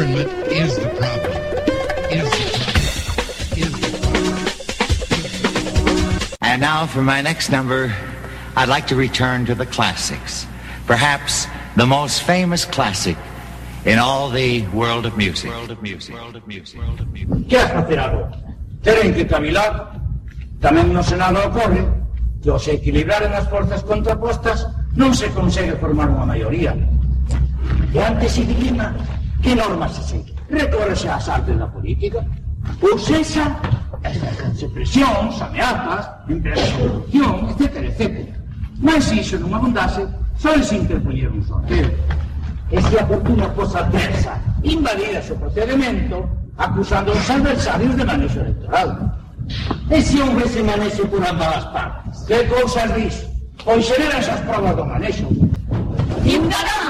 Government is the problem. Is the problem. Is the problem. And now for my next number, I'd like to return to the classics. Perhaps the most famous classic in all the world of music. World of music. World of music. World of music. Que has facer agora? Teren que cavilar. Tamén no Senado ocorre que ao se equilibraren as forzas contrapostas non se consegue formar unha maioría. E ante ese dilema, que normas se segue? Recórrese ás artes da política? Ou sexa, as presións, ameazas, empresas de corrupción, etc, etc. Mas se iso non abundase, só se interpoñer un sorteo. E se a fortuna fosa adversa, invalida o procedimento, acusando aos adversarios de manexo electoral. E se houvese manexo por ambas as partes? Que cousas dis? Pois xeran esas provas do manexo. Ignoráns,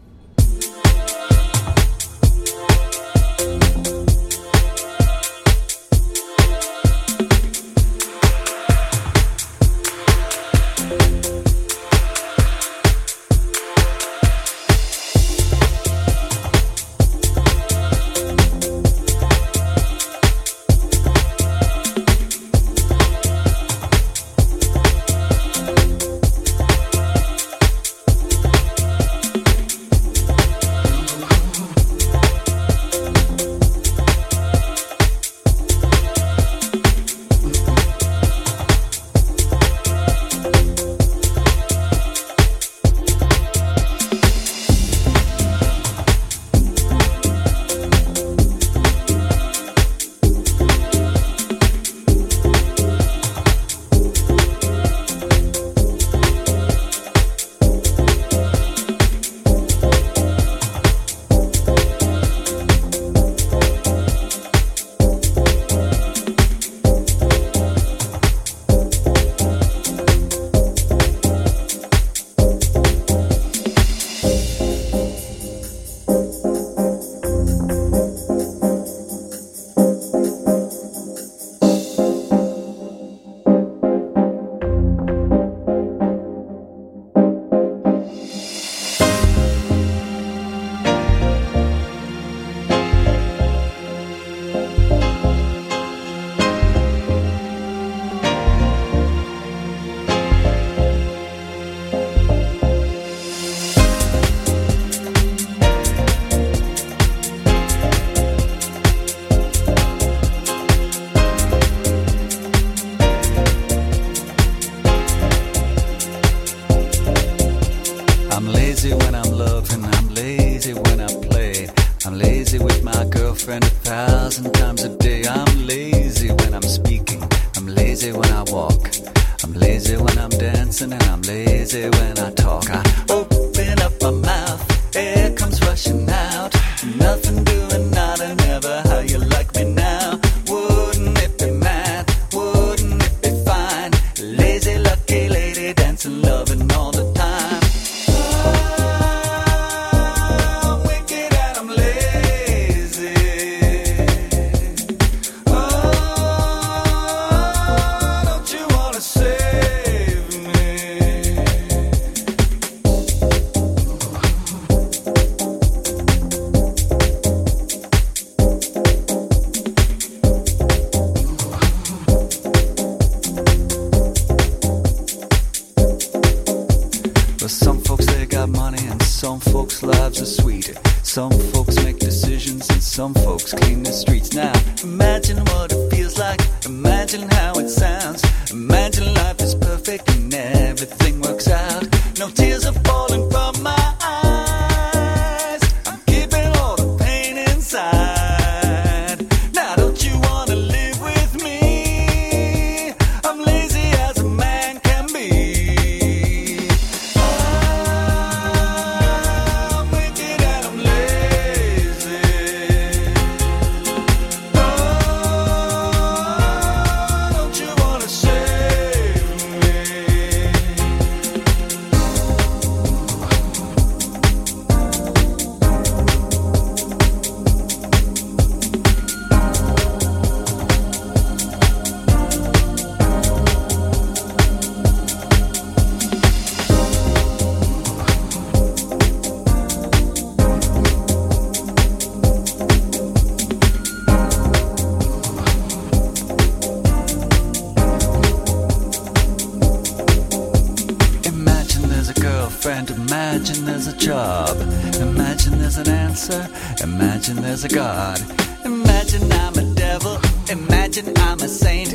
friend, imagine there's a job. Imagine there's an answer. Imagine there's a God. Imagine I'm a devil. Imagine I'm a saint.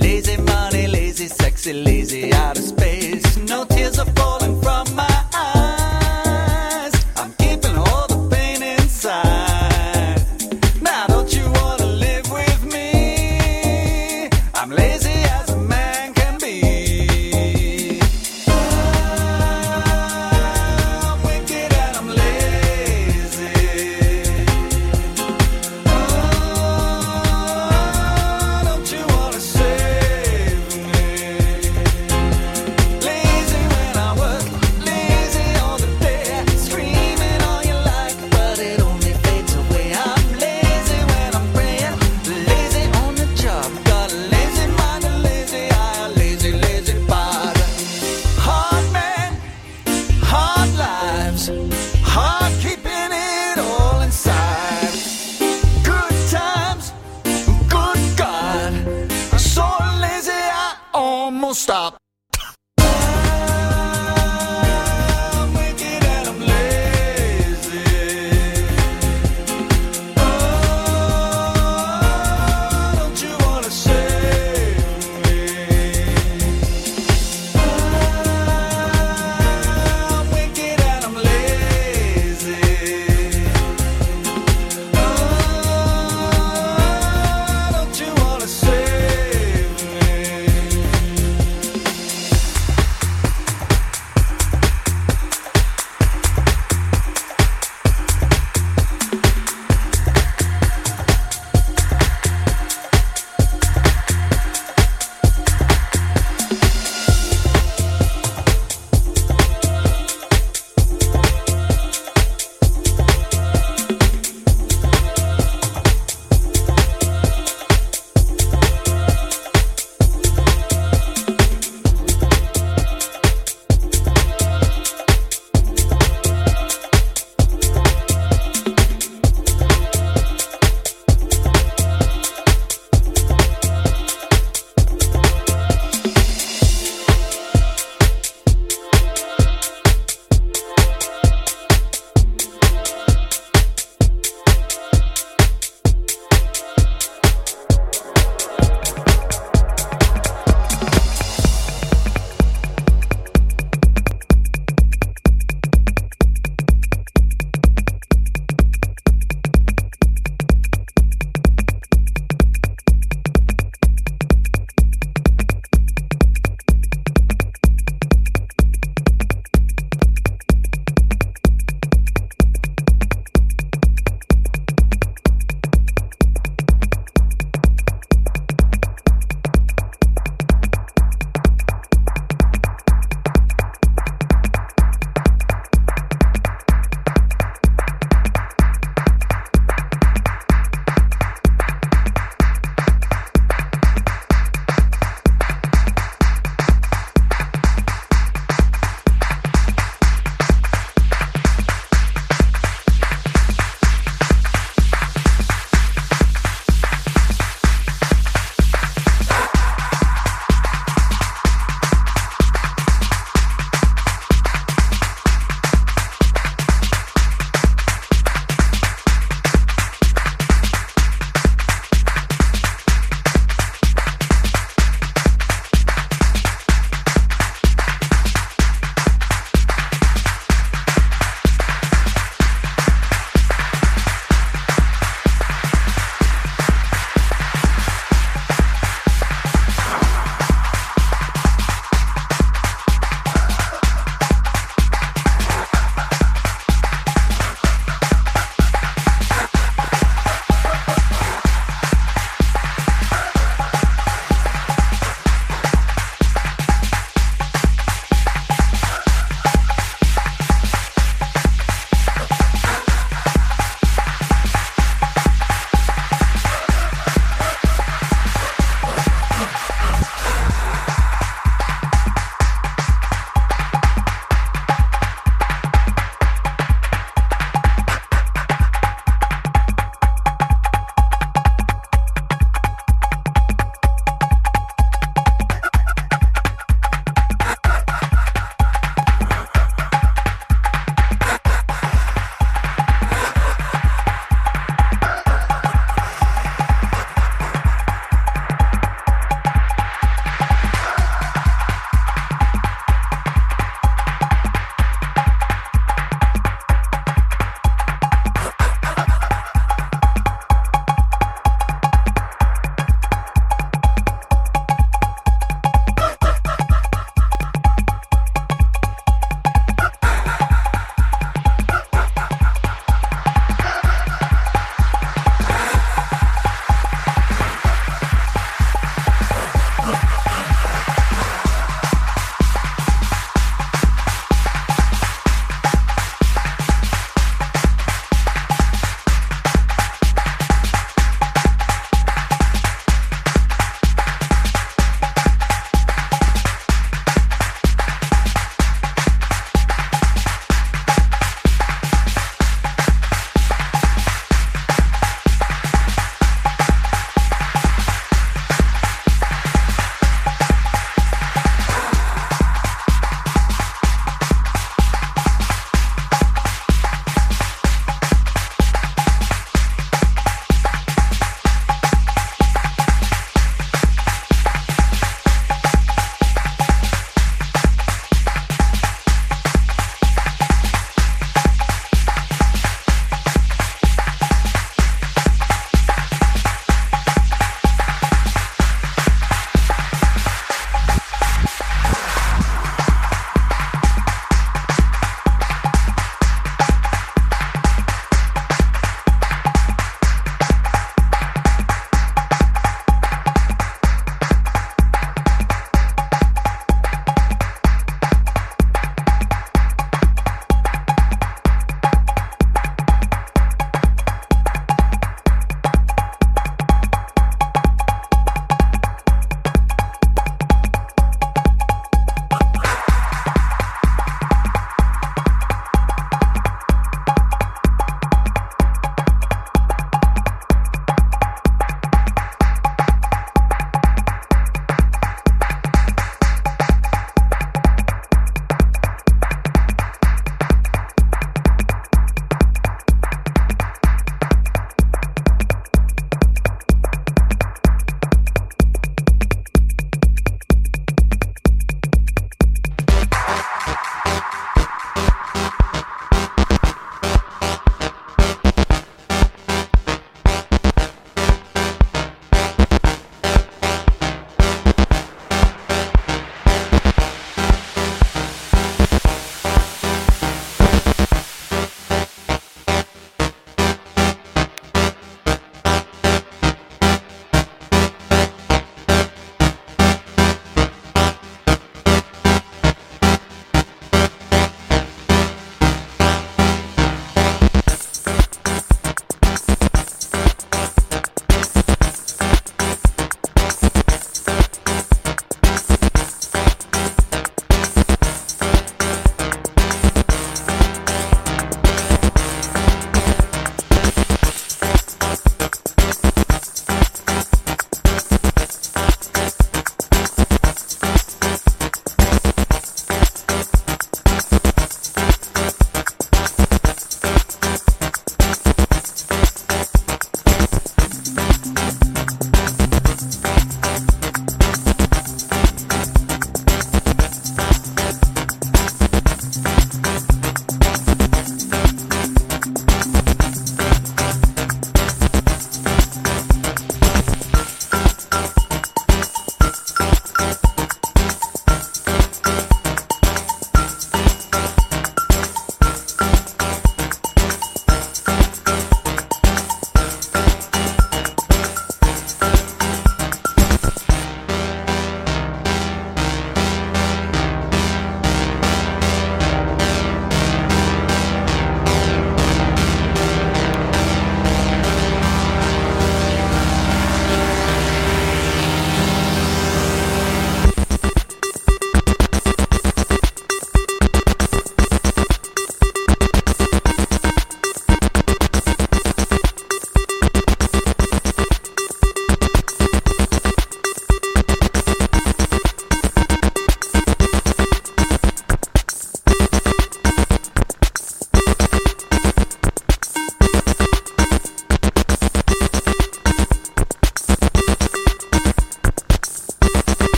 Lazy money, lazy, sexy, lazy out of space. No tears are falling from my eyes.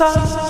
sun.